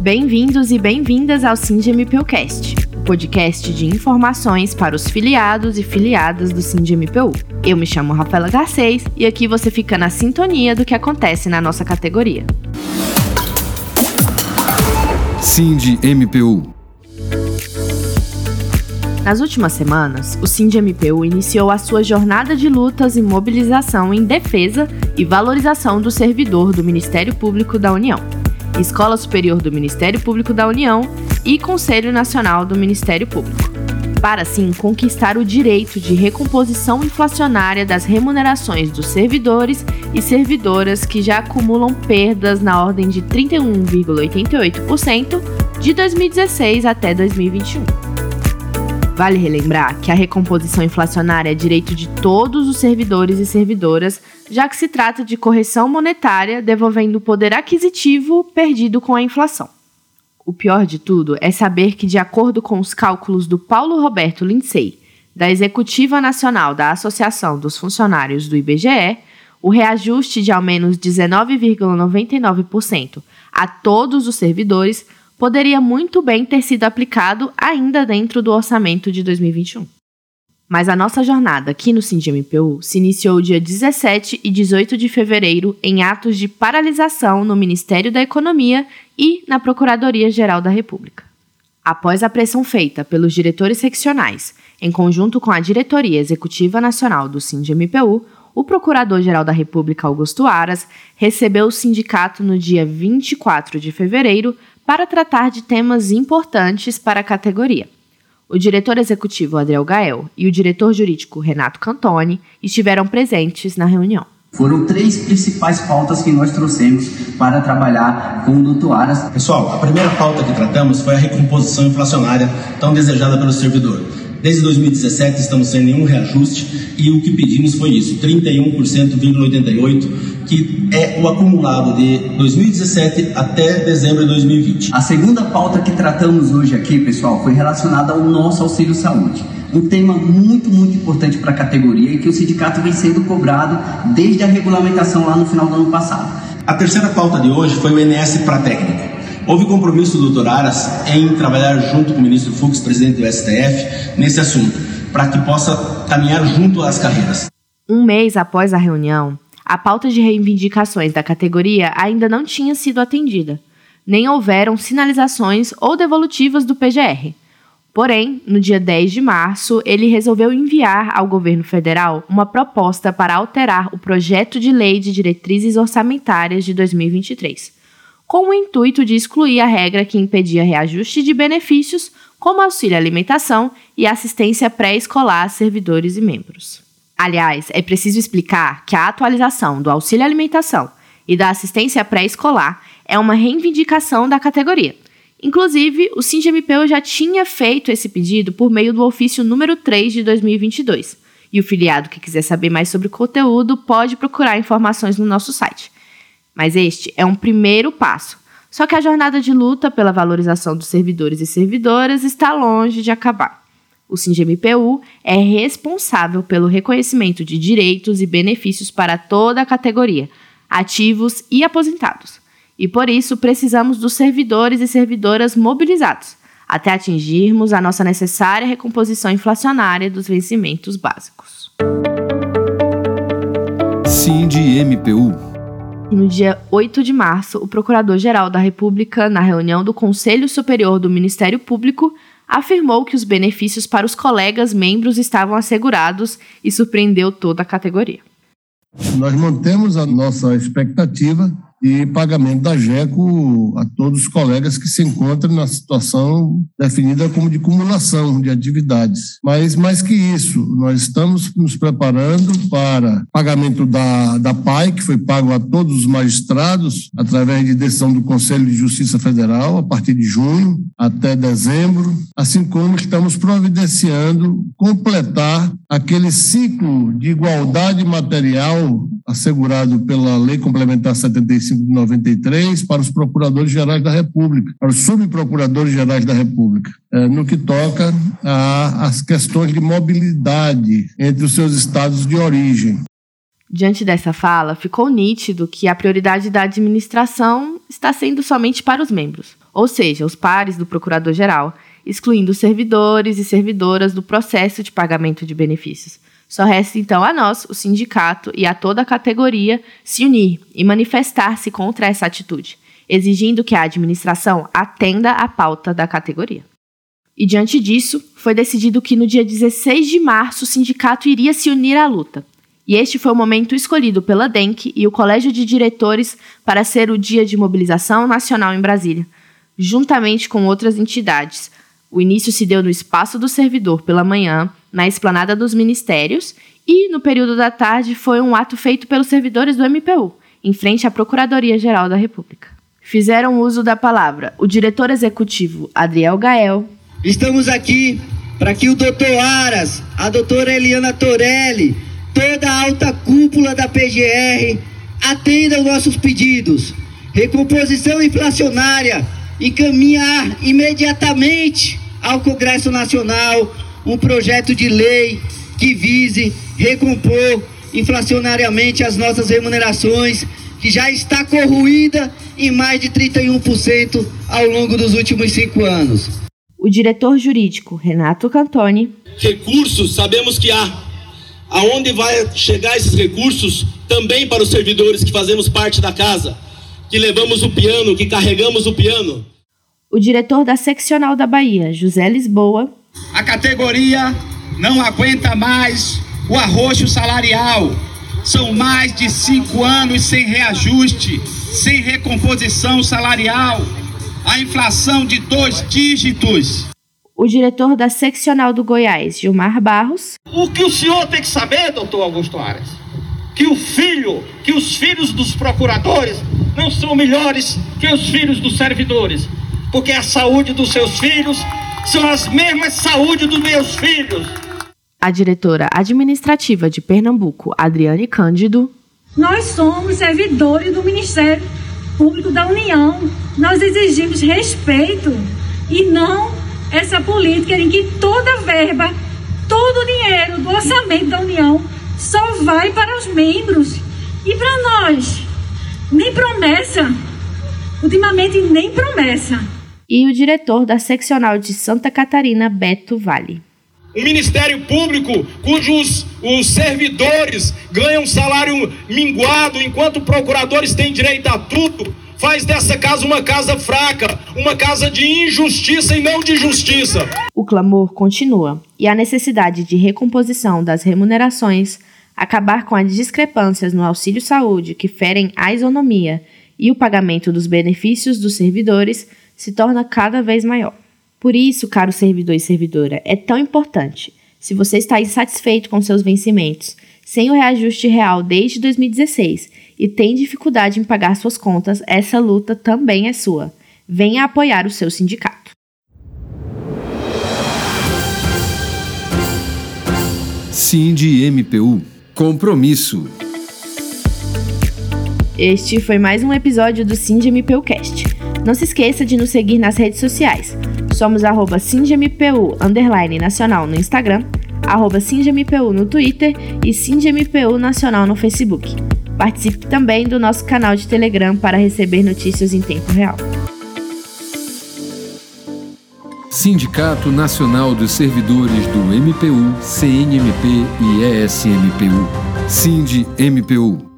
Bem-vindos e bem-vindas ao SindMPUcast, o podcast de informações para os filiados e filiadas do SindMPU. Eu me chamo Rafaela Garcês e aqui você fica na sintonia do que acontece na nossa categoria. SindMPU nas últimas semanas, o SINDMPU iniciou a sua jornada de lutas e mobilização em defesa e valorização do servidor do Ministério Público da União, Escola Superior do Ministério Público da União e Conselho Nacional do Ministério Público, para assim conquistar o direito de recomposição inflacionária das remunerações dos servidores e servidoras que já acumulam perdas na ordem de 31,88% de 2016 até 2021. Vale relembrar que a recomposição inflacionária é direito de todos os servidores e servidoras, já que se trata de correção monetária devolvendo o poder aquisitivo perdido com a inflação. O pior de tudo é saber que, de acordo com os cálculos do Paulo Roberto Lindsay, da Executiva Nacional da Associação dos Funcionários do IBGE, o reajuste de ao menos 19,99% a todos os servidores poderia muito bem ter sido aplicado ainda dentro do orçamento de 2021. Mas a nossa jornada aqui no SINDMPU se iniciou dia 17 e 18 de fevereiro em atos de paralisação no Ministério da Economia e na Procuradoria-Geral da República. Após a pressão feita pelos diretores seccionais, em conjunto com a Diretoria Executiva Nacional do SINDMPU, o Procurador-Geral da República, Augusto Aras, recebeu o sindicato no dia 24 de fevereiro para tratar de temas importantes para a categoria. O diretor executivo Adriel Gael e o diretor jurídico Renato Cantoni estiveram presentes na reunião. Foram três principais pautas que nós trouxemos para trabalhar com o doutor Aras. Pessoal, a primeira pauta que tratamos foi a recomposição inflacionária tão desejada pelo servidor. Desde 2017 estamos sem nenhum reajuste e o que pedimos foi isso, 31,88%, que é o acumulado de 2017 até dezembro de 2020. A segunda pauta que tratamos hoje aqui, pessoal, foi relacionada ao nosso auxílio saúde. Um tema muito, muito importante para a categoria e que o sindicato vem sendo cobrado desde a regulamentação lá no final do ano passado. A terceira pauta de hoje foi o INS para técnico. Houve compromisso do Dr. Aras em trabalhar junto com o ministro Fux, presidente do STF, nesse assunto, para que possa caminhar junto às carreiras. Um mês após a reunião, a pauta de reivindicações da categoria ainda não tinha sido atendida, nem houveram sinalizações ou devolutivas do PGR. Porém, no dia 10 de março, ele resolveu enviar ao governo federal uma proposta para alterar o projeto de lei de diretrizes orçamentárias de 2023 com o intuito de excluir a regra que impedia reajuste de benefícios, como auxílio alimentação e assistência pré-escolar a servidores e membros. Aliás, é preciso explicar que a atualização do auxílio alimentação e da assistência pré-escolar é uma reivindicação da categoria. Inclusive, o SINDMPU já tinha feito esse pedido por meio do ofício número 3 de 2022. E o filiado que quiser saber mais sobre o conteúdo pode procurar informações no nosso site mas este é um primeiro passo. Só que a jornada de luta pela valorização dos servidores e servidoras está longe de acabar. O SINGMPU é responsável pelo reconhecimento de direitos e benefícios para toda a categoria, ativos e aposentados. E por isso precisamos dos servidores e servidoras mobilizados, até atingirmos a nossa necessária recomposição inflacionária dos vencimentos básicos. SINDMPU e no dia 8 de março, o Procurador-Geral da República, na reunião do Conselho Superior do Ministério Público, afirmou que os benefícios para os colegas membros estavam assegurados e surpreendeu toda a categoria. Nós mantemos a nossa expectativa e pagamento da GECO a todos os colegas que se encontram na situação definida como de cumulação de atividades. Mas mais que isso, nós estamos nos preparando para pagamento da, da PAI, que foi pago a todos os magistrados através de decisão do Conselho de Justiça Federal a partir de junho até dezembro, assim como estamos providenciando completar aquele ciclo de igualdade material assegurado pela Lei Complementar 75 de 93 para os procuradores gerais da República, para os subprocuradores gerais da República, é, no que toca às questões de mobilidade entre os seus estados de origem. Diante dessa fala, ficou nítido que a prioridade da administração está sendo somente para os membros. ou seja, os pares do procurador-geral, excluindo servidores e servidoras do processo de pagamento de benefícios. Só resta então a nós, o sindicato e a toda a categoria se unir e manifestar-se contra essa atitude, exigindo que a administração atenda à pauta da categoria. E diante disso, foi decidido que no dia 16 de março o sindicato iria se unir à luta. E este foi o momento escolhido pela DENC e o Colégio de Diretores para ser o dia de mobilização nacional em Brasília, juntamente com outras entidades. O início se deu no Espaço do Servidor pela manhã, na esplanada dos ministérios, e no período da tarde foi um ato feito pelos servidores do MPU, em frente à Procuradoria-Geral da República. Fizeram uso da palavra o diretor executivo Adriel Gael. Estamos aqui para que o doutor Aras, a doutora Eliana Torelli, toda a alta cúpula da PGR atendam nossos pedidos. Recomposição inflacionária e caminhar imediatamente ao Congresso Nacional um projeto de lei que vise recompor inflacionariamente as nossas remunerações, que já está corroída em mais de 31% ao longo dos últimos cinco anos. O diretor jurídico, Renato Cantoni. Recursos sabemos que há. Aonde vai chegar esses recursos também para os servidores que fazemos parte da casa, que levamos o piano, que carregamos o piano? O diretor da seccional da Bahia, José Lisboa. A categoria não aguenta mais o arroxo salarial. São mais de cinco anos sem reajuste, sem recomposição salarial. A inflação de dois dígitos. O diretor da seccional do Goiás, Gilmar Barros. O que o senhor tem que saber, doutor Augusto Aras, que o filho, que os filhos dos procuradores não são melhores que os filhos dos servidores, porque a saúde dos seus filhos são as mesmas saúde dos meus filhos. A diretora administrativa de Pernambuco, Adriane Cândido. Nós somos servidores do Ministério Público da União. Nós exigimos respeito e não essa política em que toda verba, todo o dinheiro do orçamento da União só vai para os membros e para nós. Nem promessa. Ultimamente, nem promessa e o diretor da seccional de Santa Catarina, Beto Vale. Um ministério público cujos os servidores ganham salário minguado, enquanto procuradores têm direito a tudo, faz dessa casa uma casa fraca, uma casa de injustiça e não de justiça. O clamor continua e a necessidade de recomposição das remunerações, acabar com as discrepâncias no auxílio saúde que ferem a isonomia e o pagamento dos benefícios dos servidores se torna cada vez maior. Por isso, caro servidor e servidora, é tão importante. Se você está insatisfeito com seus vencimentos, sem o reajuste real desde 2016 e tem dificuldade em pagar suas contas, essa luta também é sua. Venha apoiar o seu sindicato. Cindy MPU Compromisso. Este foi mais um episódio do Cindy MPU Cast. Não se esqueça de nos seguir nas redes sociais. Somos arroba underline nacional no Instagram, arroba no Twitter e SindMPU Nacional no Facebook. Participe também do nosso canal de Telegram para receber notícias em tempo real. Sindicato Nacional dos Servidores do MPU, CNMP e ESMPU. Sind MPU